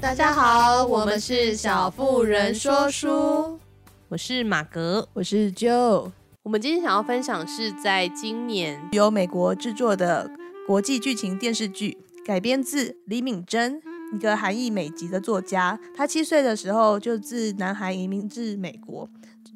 大家好，我们是小妇人说书，我是马格，我是 Joe。我们今天想要分享是在今年由美国制作的国际剧情电视剧，改编自李敏珍，一个韩裔美籍的作家。他七岁的时候就自南韩移民至美国。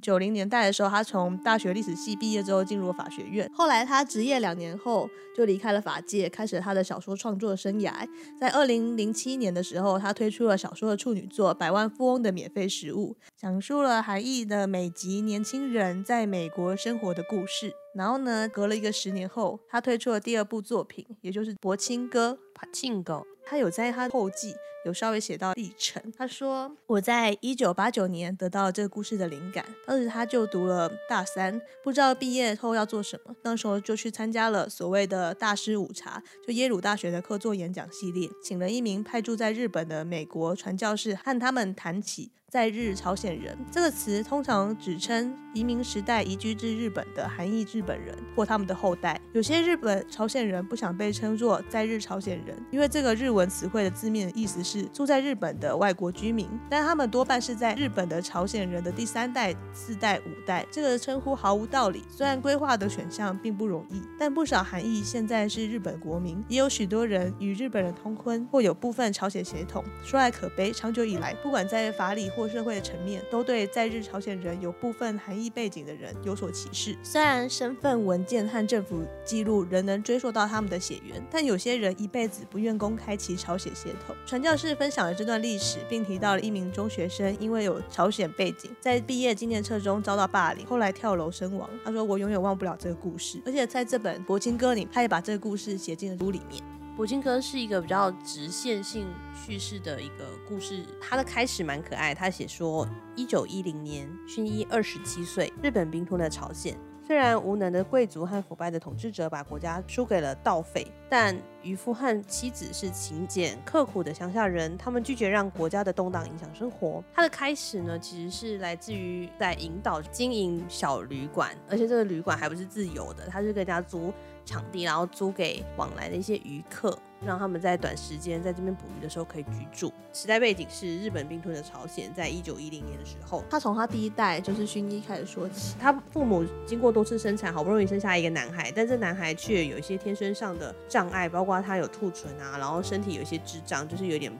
九零年代的时候，他从大学历史系毕业之后进入了法学院。后来他执业两年后就离开了法界，开始了他的小说创作生涯。在二零零七年的时候，他推出了小说的处女作《百万富翁的免费食物》，讲述了韩裔的美籍年轻人在美国生活的故事。然后呢，隔了一个十年后，他推出了第二部作品，也就是《柏青哥》。帕庆狗，他有在他后记。有稍微写到历程，他说：“我在一九八九年得到了这个故事的灵感，当时他就读了大三，不知道毕业后要做什么，那时候就去参加了所谓的大师午茶，就耶鲁大学的客座演讲系列，请了一名派驻在日本的美国传教士和他们谈起。”在日朝鲜人这个词通常指称移民时代移居至日本的韩裔日本人或他们的后代。有些日本朝鲜人不想被称作在日朝鲜人，因为这个日文词汇的字面意思是是住在日本的外国居民，但他们多半是在日本的朝鲜人的第三代、四代、五代。这个称呼毫无道理。虽然规划的选项并不容易，但不少韩裔现在是日本国民，也有许多人与日本人通婚或有部分朝鲜血统。说来可悲，长久以来，不管在法理或社会的层面都对在日朝鲜人有部分韩裔背景的人有所歧视。虽然身份文件和政府记录仍能追溯到他们的血缘，但有些人一辈子不愿公开其朝鲜血统。传教士是分享了这段历史，并提到了一名中学生因为有朝鲜背景，在毕业纪念册中遭到霸凌，后来跳楼身亡。他说：“我永远忘不了这个故事。”而且在这本《柏青哥》里，他也把这个故事写进了书里面。《柏青哥》是一个比较直线性叙事的一个故事，它的开始蛮可爱。他写说，一九一零年，薰衣二十七岁，日本兵吞了朝鲜。虽然无能的贵族和腐败的统治者把国家输给了盗匪，但渔夫和妻子是勤俭刻苦的乡下人，他们拒绝让国家的动荡影响生活。它的开始呢，其实是来自于在引导经营小旅馆，而且这个旅馆还不是自由的，他是跟人家租。场地，然后租给往来的一些渔客，让他们在短时间在这边捕鱼的时候可以居住。时代背景是日本并吞的朝鲜，在一九一零年的时候，他从他第一代就是薰衣开始说起。他父母经过多次生产，好不容易生下一个男孩，但这男孩却有一些天生上的障碍，包括他有兔唇啊，然后身体有一些智障，就是有点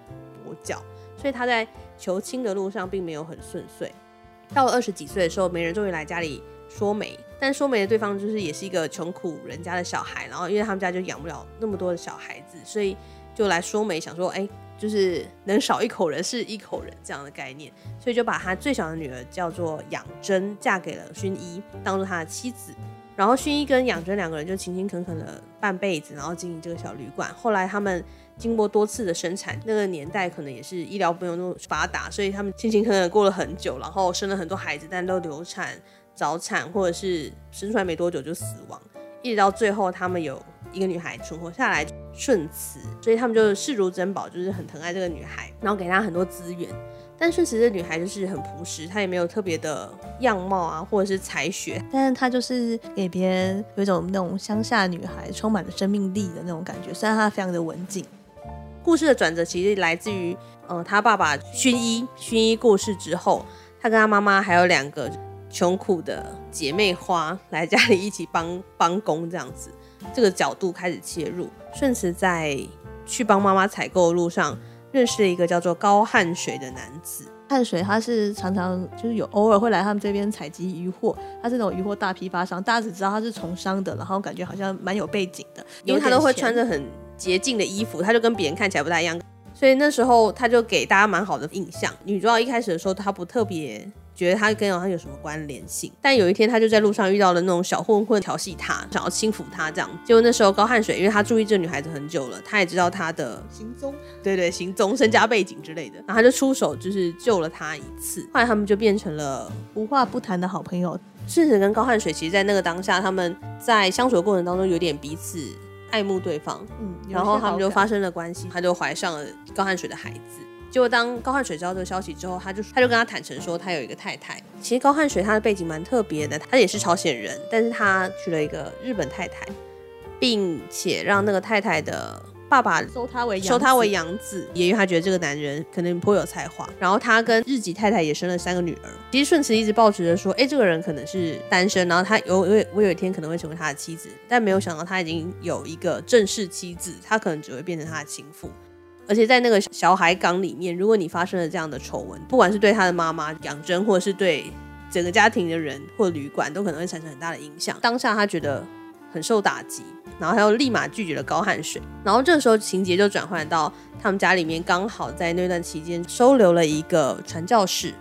跛脚，所以他在求亲的路上并没有很顺遂。到了二十几岁的时候，媒人终于来家里说媒。但说媒的对方就是也是一个穷苦人家的小孩，然后因为他们家就养不了那么多的小孩子，所以就来说媒，想说哎，就是能少一口人是一口人这样的概念，所以就把他最小的女儿叫做养真，嫁给了薰衣，当做他的妻子。然后薰衣跟养真两个人就勤勤恳恳的半辈子，然后经营这个小旅馆。后来他们经过多次的生产，那个年代可能也是医疗没有那么发达，所以他们勤勤恳恳过了很久，然后生了很多孩子，但都流产。早产或者是生出来没多久就死亡，一直到最后他们有一个女孩存活下来，顺慈，所以他们就视如珍宝，就是很疼爱这个女孩，然后给她很多资源。但顺慈这女孩就是很朴实，她也没有特别的样貌啊，或者是才学，但是她就是给别人有一种那种乡下女孩充满了生命力的那种感觉。虽然她非常的文静，故事的转折其实来自于，呃，他爸爸薰衣，薰衣过世之后，他跟他妈妈还有两个。穷苦的姐妹花来家里一起帮 帮工，这样子，这个角度开始切入。顺慈在去帮妈妈采购的路上，认识了一个叫做高汉水的男子。汉水他是常常就是有偶尔会来他们这边采集渔获，他是那种渔获大批发商，大家只知道他是从商的，然后感觉好像蛮有背景的，因为他都会穿着很洁净的衣服，他就跟别人看起来不太一样，所以那时候他就给大家蛮好的印象。女主角一开始的时候，他不特别。觉得他跟他有什么关联性？但有一天，他就在路上遇到了那种小混混调戏他，想要轻抚他这样。结果那时候高汉水，因为他注意这女孩子很久了，他也知道她的行踪，对对，行踪、身家背景之类的，然后他就出手，就是救了她一次。后来他们就变成了无话不谈的好朋友。顺慈跟高汉水，其实，在那个当下，他们在相处的过程当中，有点彼此爱慕对方，嗯，然后他们就发生了关系，他就怀上了高汉水的孩子。结果当高汉水知道这个消息之后，他就他就跟他坦诚说，他有一个太太。其实高汉水他的背景蛮特别的，他也是朝鲜人，但是他娶了一个日本太太，并且让那个太太的爸爸收他为收他为养子，也因为他觉得这个男人可能颇有才华。然后他跟日籍太太也生了三个女儿。其实顺慈一直抱持着说，哎，这个人可能是单身，然后他有有我有一天可能会成为他的妻子，但没有想到他已经有一个正式妻子，他可能只会变成他的情妇。而且在那个小海港里面，如果你发生了这样的丑闻，不管是对他的妈妈养真，或者是对整个家庭的人或旅馆，都可能会产生很大的影响。当下他觉得很受打击，然后他又立马拒绝了高汗水。然后这时候情节就转换到他们家里面，刚好在那段期间收留了一个传教士。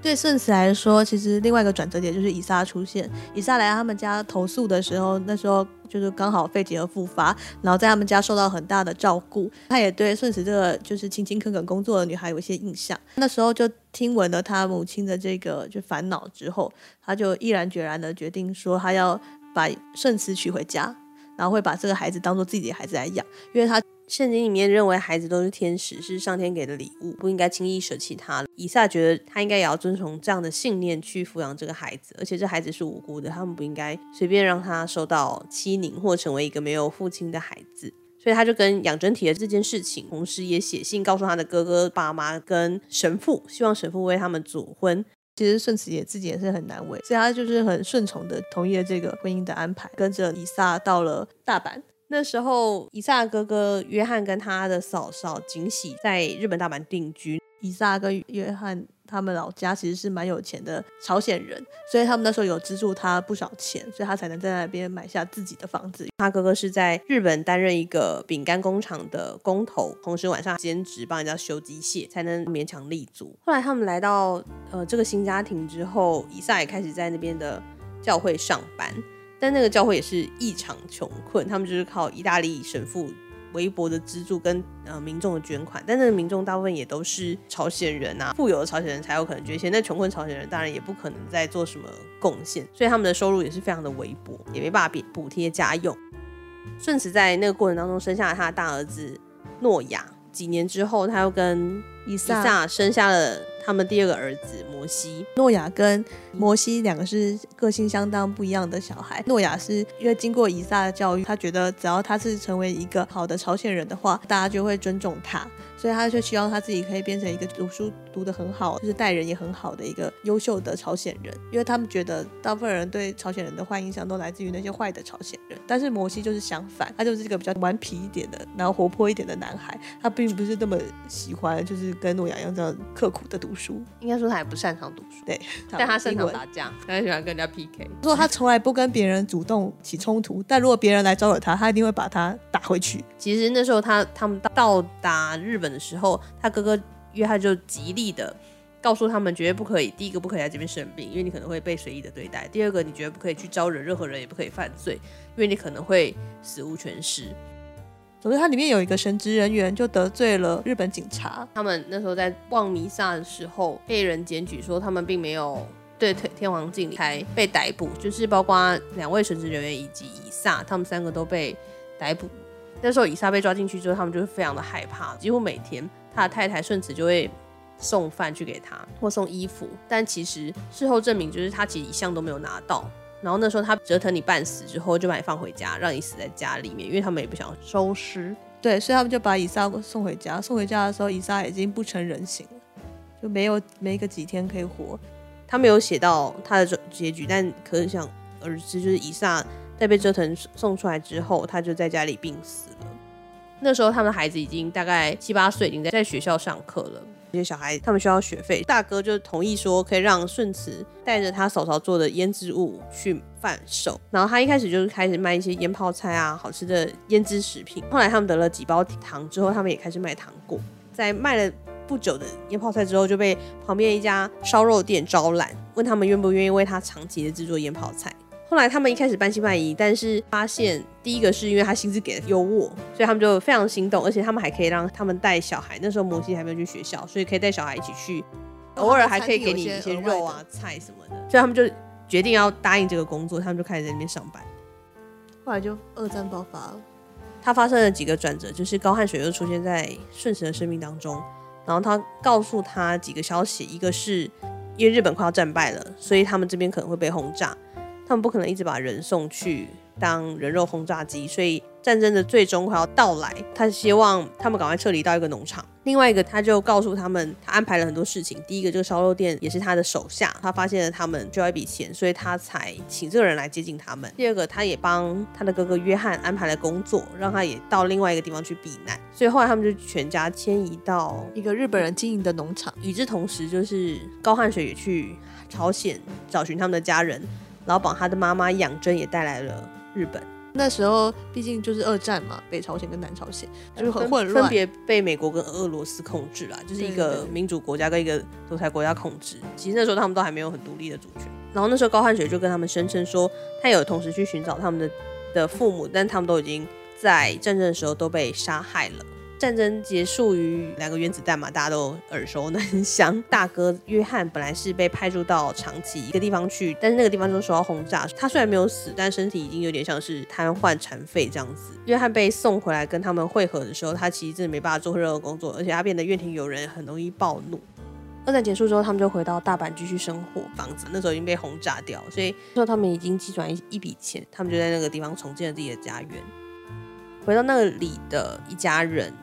对顺慈来说，其实另外一个转折点就是以撒出现。以撒来他们家投宿的时候，那时候就是刚好肺结核复发，然后在他们家受到很大的照顾。他也对顺慈这个就是勤勤恳恳工作的女孩有一些印象。那时候就听闻了他母亲的这个就烦恼之后，他就毅然决然的决定说，他要把顺慈娶回家，然后会把这个孩子当做自己的孩子来养，因为他。圣经里面认为孩子都是天使，是上天给的礼物，不应该轻易舍弃他。以撒觉得他应该也要遵从这样的信念去抚养这个孩子，而且这孩子是无辜的，他们不应该随便让他受到欺凌或成为一个没有父亲的孩子。所以他就跟养真体的这件事情，同时也写信告诉他的哥哥、爸妈跟神父，希望神父为他们主婚。其实顺子也自己也是很难为，所以他就是很顺从的同意了这个婚姻的安排，跟着以撒到了大阪。那时候，以撒哥哥约翰跟他的嫂嫂锦喜在日本大阪定居。以撒跟约翰他们老家其实是蛮有钱的朝鲜人，所以他们那时候有资助他不少钱，所以他才能在那边买下自己的房子。他哥哥是在日本担任一个饼干工厂的工头，同时晚上兼职帮人家修机械，才能勉强立足。后来他们来到呃这个新家庭之后，以撒也开始在那边的教会上班。但那个教会也是异常穷困，他们就是靠意大利神父微薄的资助跟呃民众的捐款，但那个民众大部分也都是朝鲜人啊，富有的朝鲜人才有可能捐献，那穷困朝鲜人当然也不可能再做什么贡献，所以他们的收入也是非常的微薄，也没办法补贴家用。顺慈在那个过程当中生下了他的大儿子诺亚，几年之后他又跟伊萨生下了。他们第二个儿子摩西，诺亚跟摩西两个是个性相当不一样的小孩。诺亚是因为经过以撒的教育，他觉得只要他是成为一个好的朝鲜人的话，大家就会尊重他。所以他就希望他自己可以变成一个读书读得很好，就是待人也很好的一个优秀的朝鲜人。因为他们觉得大部分人对朝鲜人的坏印象都来自于那些坏的朝鲜人，但是摩西就是相反，他就是一个比较顽皮一点的，然后活泼一点的男孩。他并不是那么喜欢，就是跟诺亚一样这样刻苦的读书。应该说他也不擅长读书，对，但他擅长打架，他喜欢跟人家 PK。说他从来不跟别人主动起冲突，但如果别人来招惹他，他一定会把他打回去。其实那时候他他们到达日本的时候，他哥哥约翰就极力的告诉他们，绝对不可以。第一个不可以在这边生病，因为你可能会被随意的对待；第二个，你绝对不可以去招惹任何人，也不可以犯罪，因为你可能会死无全尸。总之，他里面有一个神职人员就得罪了日本警察。他们那时候在望弥撒的时候，被人检举说他们并没有对天皇敬礼，才被逮捕。就是包括两位神职人员以及以撒，他们三个都被逮捕。那时候以撒被抓进去之后，他们就会非常的害怕，几乎每天他的太太顺子就会送饭去给他，或送衣服。但其实事后证明，就是他其实一项都没有拿到。然后那时候他折腾你半死之后，就把你放回家，让你死在家里面，因为他们也不想收尸。对，所以他们就把以撒送回家。送回家的时候，以撒已经不成人形了，就没有没个几天可以活。他没有写到他的结局，但可想而知，就是以撒。在被折腾送出来之后，他就在家里病死了。那时候他们的孩子已经大概七八岁，已经在在学校上课了。这些小孩他们需要学费，大哥就同意说可以让顺慈带着他嫂嫂做的腌制物去贩售。然后他一开始就是开始卖一些腌泡菜啊，好吃的腌制食品。后来他们得了几包糖之后，他们也开始卖糖果。在卖了不久的腌泡菜之后，就被旁边一家烧肉店招揽，问他们愿不愿意为他长期的制作腌泡菜。后来他们一开始半信半疑，但是发现第一个是因为他薪资给的优渥，所以他们就非常心动，而且他们还可以让他们带小孩。那时候摩西还没有去学校，所以可以带小孩一起去，偶尔还可以给你一些肉啊、菜什么的。所以他们就决定要答应这个工作，他们就开始在那边上班。后来就二战爆发了，他发生了几个转折，就是高汉水又出现在顺时的生命当中，然后他告诉他几个消息，一个是因为日本快要战败了，所以他们这边可能会被轰炸。他们不可能一直把人送去当人肉轰炸机，所以战争的最终快要到来，他希望他们赶快撤离到一个农场。另外一个，他就告诉他们，他安排了很多事情。第一个，这个烧肉店也是他的手下，他发现了他们需要一笔钱，所以他才请这个人来接近他们。第二个，他也帮他的哥哥约翰安排了工作，让他也到另外一个地方去避难。所以后来他们就全家迁移到一个日本人经营的农场。与之同时，就是高汉水也去朝鲜找寻他们的家人，然后把他的妈妈养真也带来了日本。那时候毕竟就是二战嘛，北朝鲜跟南朝鲜就是很混乱，分别被美国跟俄罗斯控制啦，就是一个民主国家跟一个独裁国家控制。其实那时候他们都还没有很独立的主权。然后那时候高汉水就跟他们声称说，他有同时去寻找他们的的父母，但他们都已经在战争的时候都被杀害了。战争结束于两个原子弹嘛，大家都耳熟能详。大哥约翰本来是被派驻到长崎一个地方去，但是那个地方就受到轰炸。他虽然没有死，但身体已经有点像是瘫痪残废这样子。约翰被送回来跟他们会合的时候，他其实真的没办法做任何工作，而且他变得怨天尤人，很容易暴怒。二战结束之后，他们就回到大阪继续生活。房子那时候已经被轰炸掉，所以说他们已经积攒一一笔钱，他们就在那个地方重建了自己的家园。回到那里的一家人。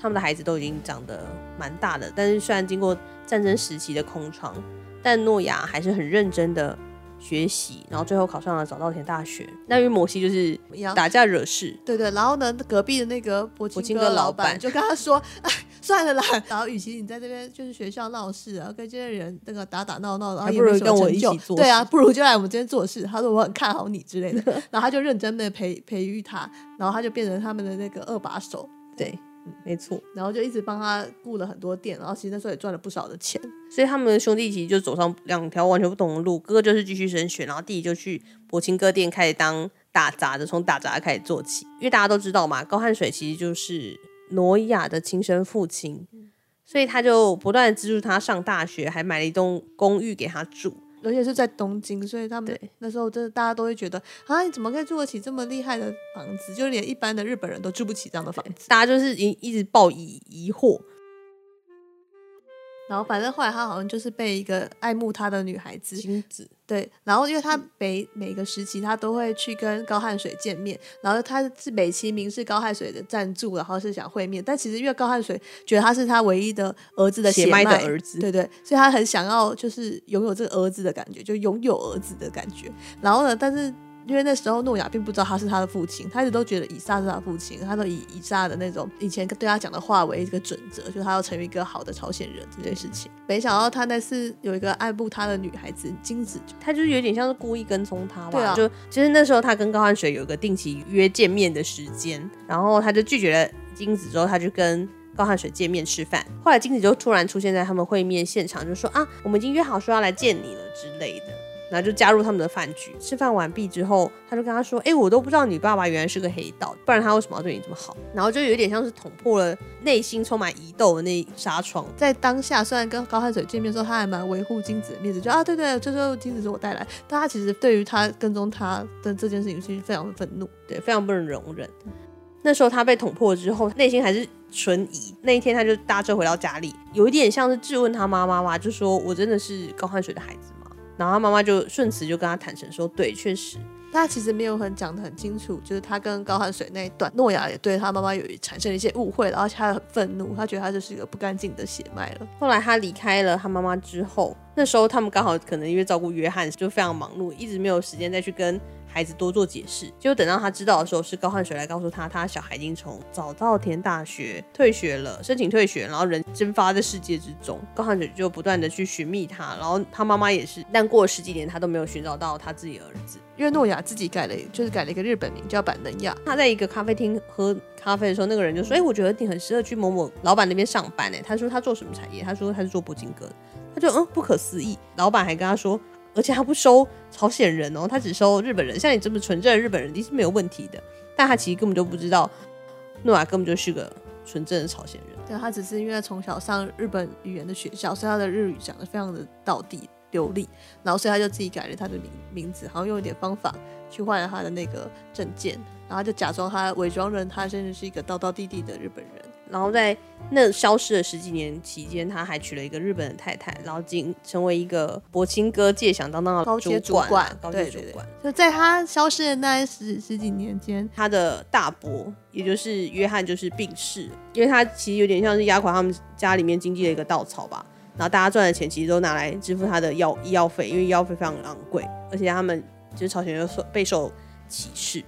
他们的孩子都已经长得蛮大的，但是虽然经过战争时期的空窗，但诺亚还是很认真的学习，然后最后考上了早稻田大学。那因为摩西就是打架惹事，对对，然后呢，隔壁的那个柏青哥老板就跟他说：“ 哎，算了啦，然后与其你在这边就是学校闹事，然后跟这些人那个打打闹闹，然后也没什么成就，还不如跟我一起做。对啊，不如就来我们这边做事。”他说：“我很看好你之类的。”然后他就认真的培培育他，然后他就变成他们的那个二把手。对。嗯，没错，然后就一直帮他雇了很多店，然后其实那时候也赚了不少的钱，所以他们的兄弟其实就走上两条完全不同的路。哥哥就是继续升学，然后弟弟就去柏青哥店开始当打杂的，从打杂开始做起。因为大家都知道嘛，高汉水其实就是挪亚的亲生父亲，所以他就不断资助他上大学，还买了一栋公寓给他住。而且是在东京，所以他们那时候真的大家都会觉得啊，你怎么可以住得起这么厉害的房子？就连一般的日本人都住不起这样的房子，大家就是一一直抱以疑惑。然后反正后来他好像就是被一个爱慕他的女孩子金子对，然后因为他每每个时期他都会去跟高汉水见面，然后他是美其名是高汉水的赞助，然后是想会面，但其实因为高汉水觉得他是他唯一的儿子的血脉的儿子，对对，所以他很想要就是拥有这个儿子的感觉，就拥有儿子的感觉。然后呢，但是。因为那时候诺亚并不知道他是他的父亲，他一直都觉得以撒是他的父亲，他都以以撒的那种以前对他讲的话为一个准则，就是他要成为一个好的朝鲜人这件事情。没想到他那次有一个爱慕他的女孩子金子，他就是有点像是故意跟踪他吧？对啊，就其实那时候他跟高汉水有一个定期约见面的时间，然后他就拒绝了金子之后，他就跟高汉水见面吃饭。后来金子就突然出现在他们会面现场，就说啊，我们已经约好说要来见你了之类的。然后就加入他们的饭局。吃饭完毕之后，他就跟他说：“哎，我都不知道你爸爸原来是个黑道，不然他为什么要对你这么好？”然后就有点像是捅破了内心充满疑窦的那纱窗。在当下，虽然跟高汉水见面的时候，他还蛮维护金子的面子，就啊，对对，这时候金子是我带来。但他其实对于他跟踪他的这件事情，其实非常的愤怒，对，非常不能容忍。那时候他被捅破之后，内心还是存疑。那一天，他就搭车回到家里，有一点像是质问他妈妈嘛，就说：“我真的是高汉水的孩子吗？”然后他妈妈就顺词就跟他坦诚说：“对，确实。”他其实没有很讲得很清楚，就是他跟高寒水那一段，诺亚也对他妈妈有产生了一些误会，然后他很愤怒，他觉得他就是一个不干净的血脉了。后来他离开了他妈妈之后，那时候他们刚好可能因为照顾约翰就非常忙碌，一直没有时间再去跟。孩子多做解释，就等到他知道的时候，是高汉水来告诉他，他小孩已经从早稻田大学退学了，申请退学，然后人蒸发在世界之中。高汉水就不断的去寻觅他，然后他妈妈也是，但过了十几年，他都没有寻找到他自己的儿子。因为诺亚自己改了，就是改了一个日本名叫板能亚。他在一个咖啡厅喝咖啡的时候，那个人就说：“哎、我觉得你很适合去某某老板那边上班。”哎，他说他做什么产业？他说他是做铂金哥。他就嗯，不可思议。老板还跟他说。而且他不收朝鲜人哦，他只收日本人。像你这么纯正的日本人，你是没有问题的。但他其实根本就不知道，诺瓦根本就是个纯正的朝鲜人。对，他只是因为从小上日本语言的学校，所以他的日语讲的非常的道地流利。然后所以他就自己改了他的名名字，好像用一点方法去换了他的那个证件，然后就假装他伪装成他真的是一个道道地地的日本人。然后在那消失了十几年期间，他还娶了一个日本的太太，然后进成为一个柏青哥界响当当的高阶主管，高阶主管。就在他消失的那十十几年间，他的大伯也就是约翰就是病逝，因为他其实有点像是压垮他们家里面经济的一个稻草吧。然后大家赚的钱其实都拿来支付他的药医药费，因为医药费非常昂贵，而且他们就是朝鲜人受备受歧视。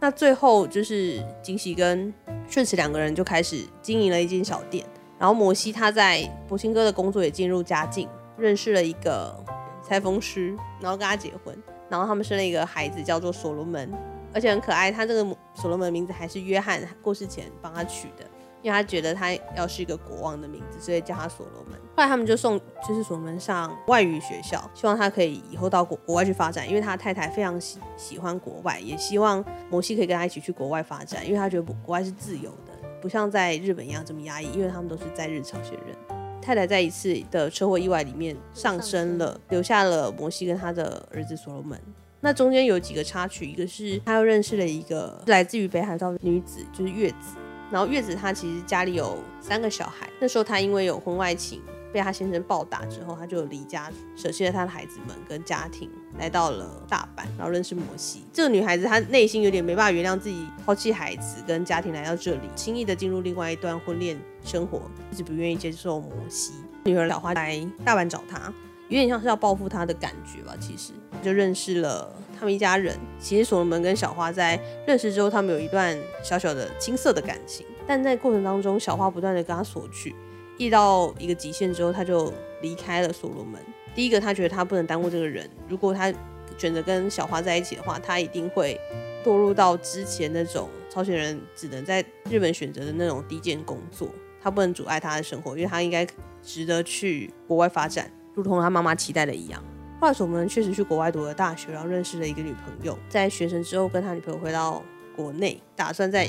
那最后就是金喜跟顺慈两个人就开始经营了一间小店，然后摩西他在柏青哥的工作也进入佳境，认识了一个裁缝师，然后跟他结婚，然后他们生了一个孩子叫做所罗门，而且很可爱，他这个所罗门名字还是约翰过世前帮他取的。因为他觉得他要是一个国王的名字，所以叫他所罗门。后来他们就送就是所罗门上外语学校，希望他可以以后到国国外去发展。因为他太太非常喜喜欢国外，也希望摩西可以跟他一起去国外发展。因为他觉得国外是自由的，不像在日本一样这么压抑。因为他们都是在日朝鲜人。太太在一次的车祸意外里面丧生了，留下了摩西跟他的儿子所罗门。那中间有几个插曲，一个是他又认识了一个来自于北海道的女子，就是月子。然后月子她其实家里有三个小孩，那时候她因为有婚外情被她先生暴打之后，她就离家舍弃了她的孩子们跟家庭，来到了大阪，然后认识摩西。这个女孩子她内心有点没办法原谅自己抛弃孩子跟家庭来到这里，轻易的进入另外一段婚恋生活，一直不愿意接受摩西。女儿小花来大阪找她，有点像是要报复他的感觉吧，其实就认识了。他们一家人，其实所罗门跟小花在认识之后，他们有一段小小的青涩的感情，但在过程当中，小花不断的跟他索取，一到一个极限之后，他就离开了所罗门。第一个，他觉得他不能耽误这个人，如果他选择跟小花在一起的话，他一定会堕入到之前那种朝鲜人只能在日本选择的那种低贱工作，他不能阻碍他的生活，因为他应该值得去国外发展，如同他妈妈期待的一样。后来，我们确实去国外读了大学，然后认识了一个女朋友。在学成之后，跟他女朋友回到国内，打算在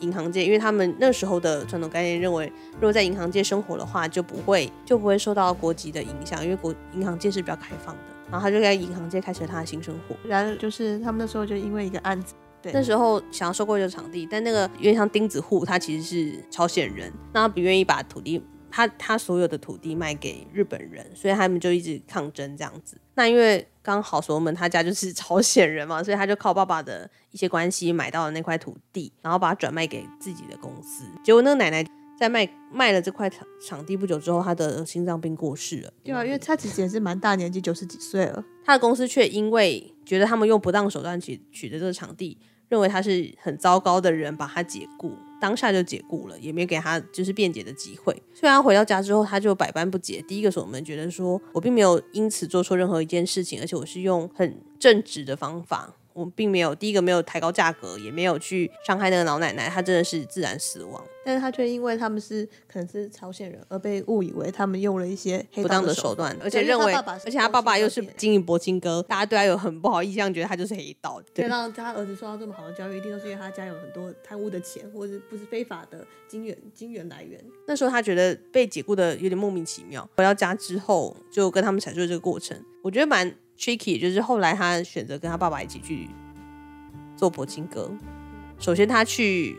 银行界，因为他们那时候的传统概念认为，如果在银行界生活的话，就不会就不会受到国籍的影响，因为国银行界是比较开放的。然后他就在银行界开始了他的新生活。然后就是他们那时候就因为一个案子，对，那时候想要收购一个场地，但那个有点像钉子户，他其实是朝鲜人，那他不愿意把土地。他他所有的土地卖给日本人，所以他们就一直抗争这样子。那因为刚好所罗门他家就是 朝鲜人嘛，所以他就靠爸爸的一些关系买到了那块土地，然后把它转卖给自己的公司。结果那个奶奶在卖卖了这块场场地不久之后，她的心脏病过世了。对啊，因为她其实也是蛮大年纪，九十几岁了。他的公司却因为觉得他们用不当手段取取得这个场地，认为他是很糟糕的人，把他解雇。当下就解雇了，也没有给他就是辩解的机会。虽然回到家之后，他就百般不解。第一个是我们觉得说，我并没有因此做错任何一件事情，而且我是用很正直的方法。我并没有第一个没有抬高价格，也没有去伤害那个老奶奶，她真的是自然死亡。但是她却因为他们是可能是朝鲜人，而被误以为他们用了一些黑不当的手段，而且认为，而且他爸爸又是经营柏青哥，大家对他有很不好印象，觉得他就是黑道。对，让他儿子受到这么好的教育，一定都是因为他家有很多贪污的钱，或者不是非法的金源金源来源。那时候他觉得被解雇的有点莫名其妙。回到家之后，就跟他们阐述这个过程，我觉得蛮。Tricky 就是后来他选择跟他爸爸一起去做铂金哥。首先他去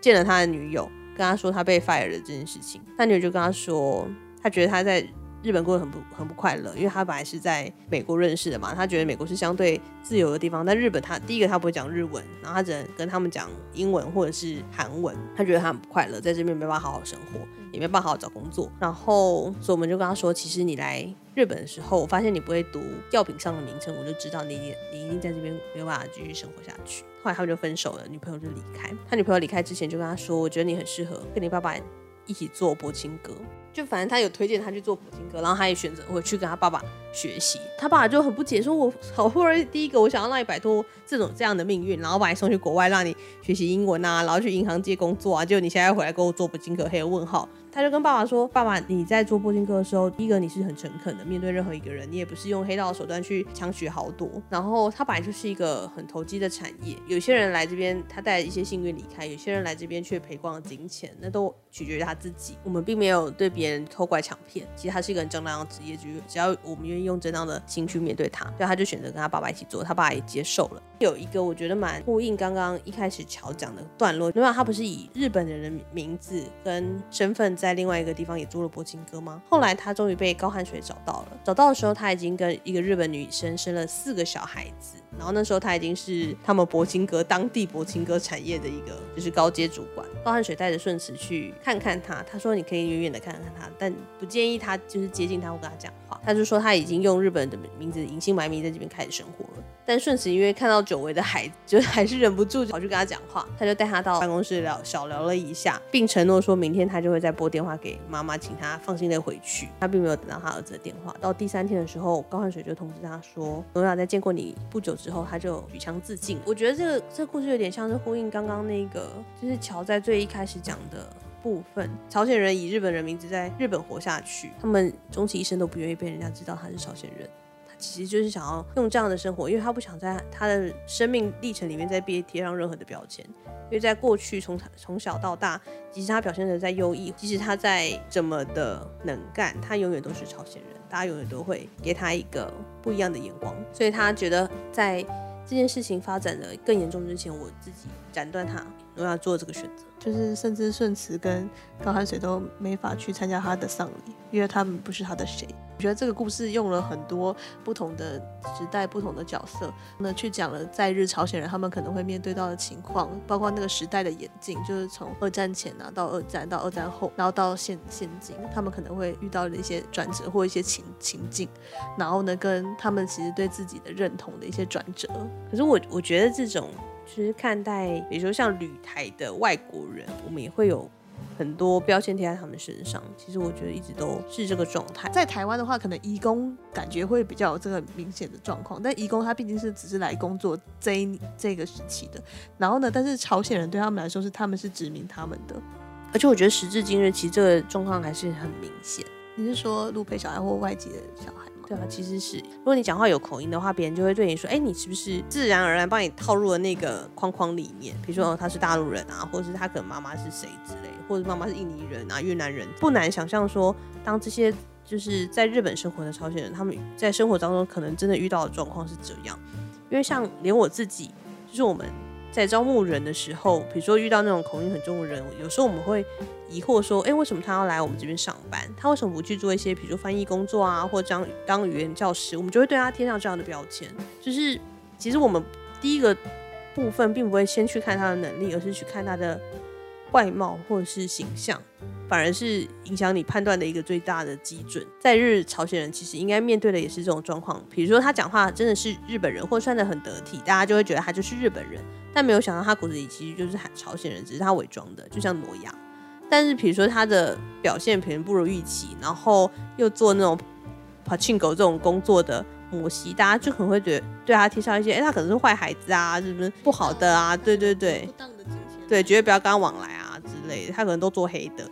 见了他的女友，跟他说他被 fire 了这件事情。他女友就跟他说，他觉得他在日本过得很不很不快乐，因为他本来是在美国认识的嘛。他觉得美国是相对自由的地方，但日本他第一个他不会讲日文，然后他只能跟他们讲英文或者是韩文。他觉得他很不快乐，在这边没办法好好生活，也没办法好好找工作。然后所以我们就跟他说，其实你来。日本的时候，我发现你不会读药品上的名称，我就知道你你一定在这边没有办法继续生活下去。后来他们就分手了，女朋友就离开。他女朋友离开之前就跟他说：“我觉得你很适合跟你爸爸一起做柏金哥。”就反正他有推荐他去做柏金哥，然后他也选择回去跟他爸爸学习。他爸爸就很不解，说：“我好不容易第一个，我想要让你摆脱这种这样的命运，然后把你送去国外，让你学习英文啊，然后去银行界工作啊，结果你现在回来给我做柏金哥，还有问号。”他就跟爸爸说：“爸爸，你在做柏青哥的时候，第一个你是很诚恳的，面对任何一个人，你也不是用黑道的手段去强取豪夺。然后他本来就是一个很投机的产业，有些人来这边，他带一些幸运离开；有些人来这边却赔光了金钱，那都取决于他自己。我们并没有对别人偷拐抢骗。其实他是一个很正当的职业，就只要我们愿意用正当的心去面对他，所以他就选择跟他爸爸一起做，他爸也接受了。有一个我觉得蛮呼应刚刚一开始乔讲的段落，因为他不是以日本人的名字跟身份在另外一个地方也做了播情歌吗？后来他终于被高汉水找到了，找到的时候他已经跟一个日本女生生了四个小孩子。然后那时候他已经是他们柏青阁当地柏青阁产业的一个就是高阶主管。高汉水带着顺慈去看看他，他说你可以远远的看看他，但不建议他就是接近他或跟他讲话。他就说他已经用日本的名字隐姓埋名在这边开始生活了。但顺慈因为看到久违的孩子，就还是忍不住跑去跟他讲话。他就带他到办公室聊小聊了一下，并承诺说明天他就会再拨电话给妈妈，请他放心的回去。他并没有等到他儿子的电话。到第三天的时候，高汉水就通知他说：“诺亚在见过你不久之后，他就举枪自尽。”我觉得这个这个故事有点像是呼应刚刚那个，就是乔在最一开始讲的部分。朝鲜人以日本人名字在日本活下去，他们终其一生都不愿意被人家知道他是朝鲜人。其实就是想要用这样的生活，因为他不想在他的生命历程里面再被贴上任何的标签。因为在过去从从小到大，即使他表现得再优异，即使他再怎么的能干，他永远都是朝鲜人，大家永远都会给他一个不一样的眼光。所以他觉得在这件事情发展的更严重之前，我自己斩断他，我要做这个选择。就是甚至顺慈跟高寒水都没法去参加他的丧礼，因为他们不是他的谁。我觉得这个故事用了很多不同的时代、不同的角色，那去讲了在日朝鲜人他们可能会面对到的情况，包括那个时代的演进，就是从二战前啊到二战到二战后，然后到现现今，他们可能会遇到的一些转折或一些情情境，然后呢，跟他们其实对自己的认同的一些转折。可是我我觉得这种。其实看待，比如说像旅台的外国人，我们也会有很多标签贴在他们身上。其实我觉得一直都是这个状态。在台湾的话，可能移工感觉会比较有这个明显的状况，但移工他毕竟是只是来工作这一这个时期的。然后呢，但是朝鲜人对他们来说是他们是殖民他们的，而且我觉得时至今日，其实这个状况还是很明显。你是说路配小孩或外籍的小孩？对啊，其实是，如果你讲话有口音的话，别人就会对你说，哎，你是不是自然而然帮你套入了那个框框里面？比如说，哦，他是大陆人啊，或者是他可能妈妈是谁之类，或者妈妈是印尼人啊、越南人。不难想象说，当这些就是在日本生活的朝鲜人，他们在生活当中可能真的遇到的状况是这样。因为像连我自己，就是我们。在招募人的时候，比如说遇到那种口音很重的人，有时候我们会疑惑说，哎，为什么他要来我们这边上班？他为什么不去做一些，比如说翻译工作啊，或当当语言教师？我们就会对他贴上这样的标签。就是其实我们第一个部分并不会先去看他的能力，而是去看他的外貌或者是形象，反而是影响你判断的一个最大的基准。在日朝鲜人其实应该面对的也是这种状况，比如说他讲话真的是日本人，或者穿的很得体，大家就会觉得他就是日本人。但没有想到，他骨子里其实就是朝鲜人，只是他伪装的，就像挪亚。但是，比如说他的表现可能不如预期，然后又做那种柏青哥这种工作的模西，大家就可能会觉得对他贴上一些，哎，他可能是坏孩子啊，是不是不好的啊？对对对，对，绝对不要跟他往来啊之类的。他可能都做黑的，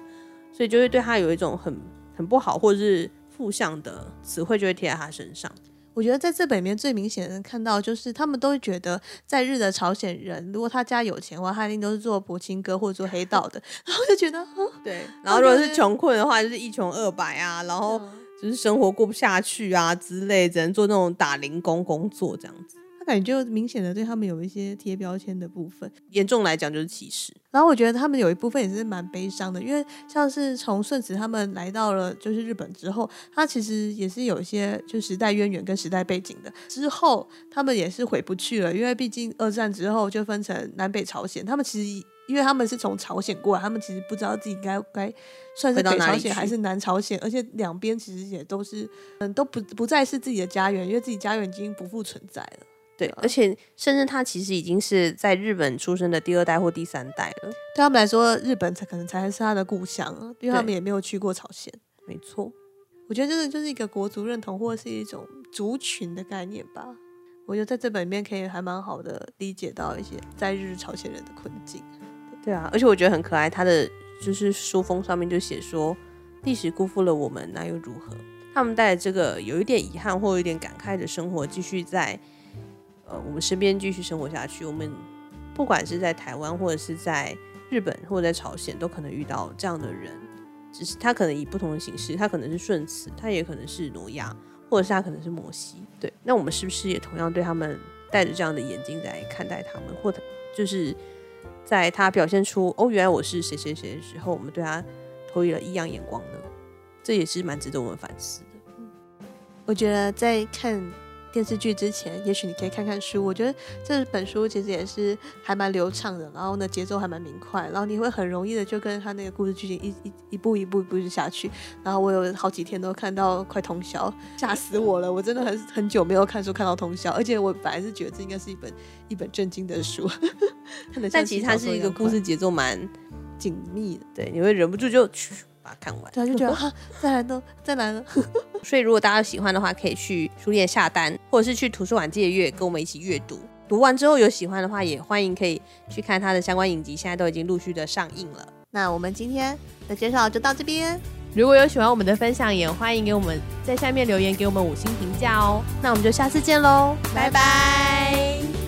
所以就会对他有一种很很不好或者是负向的词汇，就会贴在他身上。我觉得在这本里面最明显的看到，就是他们都会觉得，在日的朝鲜人，如果他家有钱的话，他一定都是做柏青哥或者做黑道的，然后就觉得，哦、对。然后如果是穷困的话，就是一穷二白啊，然后就是生活过不下去啊之类，只能做那种打零工工作这样子。感觉就明显的对他们有一些贴标签的部分，严重来讲就是歧视。然后我觉得他们有一部分也是蛮悲伤的，因为像是从顺子他们来到了就是日本之后，他其实也是有一些就时代渊源跟时代背景的。之后他们也是回不去了，因为毕竟二战之后就分成南北朝鲜，他们其实因为他们是从朝鲜过来，他们其实不知道自己该该算是北朝鲜还是南朝鲜，而且两边其实也都是嗯都不不再是自己的家园，因为自己家园已经不复存在了。对，而且甚至他其实已经是在日本出生的第二代或第三代了。对他们来说，日本才可能才是他的故乡，因为他们也没有去过朝鲜。没错，我觉得这个就是一个国族认同或者是一种族群的概念吧。我觉得在这本里面可以还蛮好的理解到一些在日朝鲜人的困境。对啊，而且我觉得很可爱，他的就是书封上面就写说：“历史辜负了我们，那又如何？”他们带着这个有一点遗憾或有一点感慨的生活，继续在。呃，我们身边继续生活下去。我们不管是在台湾，或者是在日本，或者在朝鲜，都可能遇到这样的人。只是他可能以不同的形式，他可能是顺慈，他也可能是挪亚，或者是他可能是摩西。对，那我们是不是也同样对他们带着这样的眼睛在看待他们，或者就是在他表现出哦，原来我是谁谁谁的时候，我们对他投以了异样眼光呢？这也是蛮值得我们反思的。我觉得在看电视剧之前，也许你可以看看书。我觉得这本书其实也是还蛮流畅的，然后呢节奏还蛮明快，然后你会很容易的就跟他那个故事剧情一一一步一步一步就下去。然后我有好几天都看到快通宵，吓死我了！我真的很很久没有看书看到通宵，而且我本来是觉得这应该是一本一本正经的书，但其实它是一个故事节奏蛮紧密的，对，你会忍不住就去。把它看完，对，就觉得哈，再来呢 再来呢。所以如果大家喜欢的话，可以去书店下单，或者是去图书馆借阅，跟我们一起阅读。读完之后有喜欢的话，也欢迎可以去看它的相关影集，现在都已经陆续的上映了。那我们今天的介绍就到这边。如果有喜欢我们的分享，也欢迎给我们在下面留言，给我们五星评价哦。那我们就下次见喽，拜拜。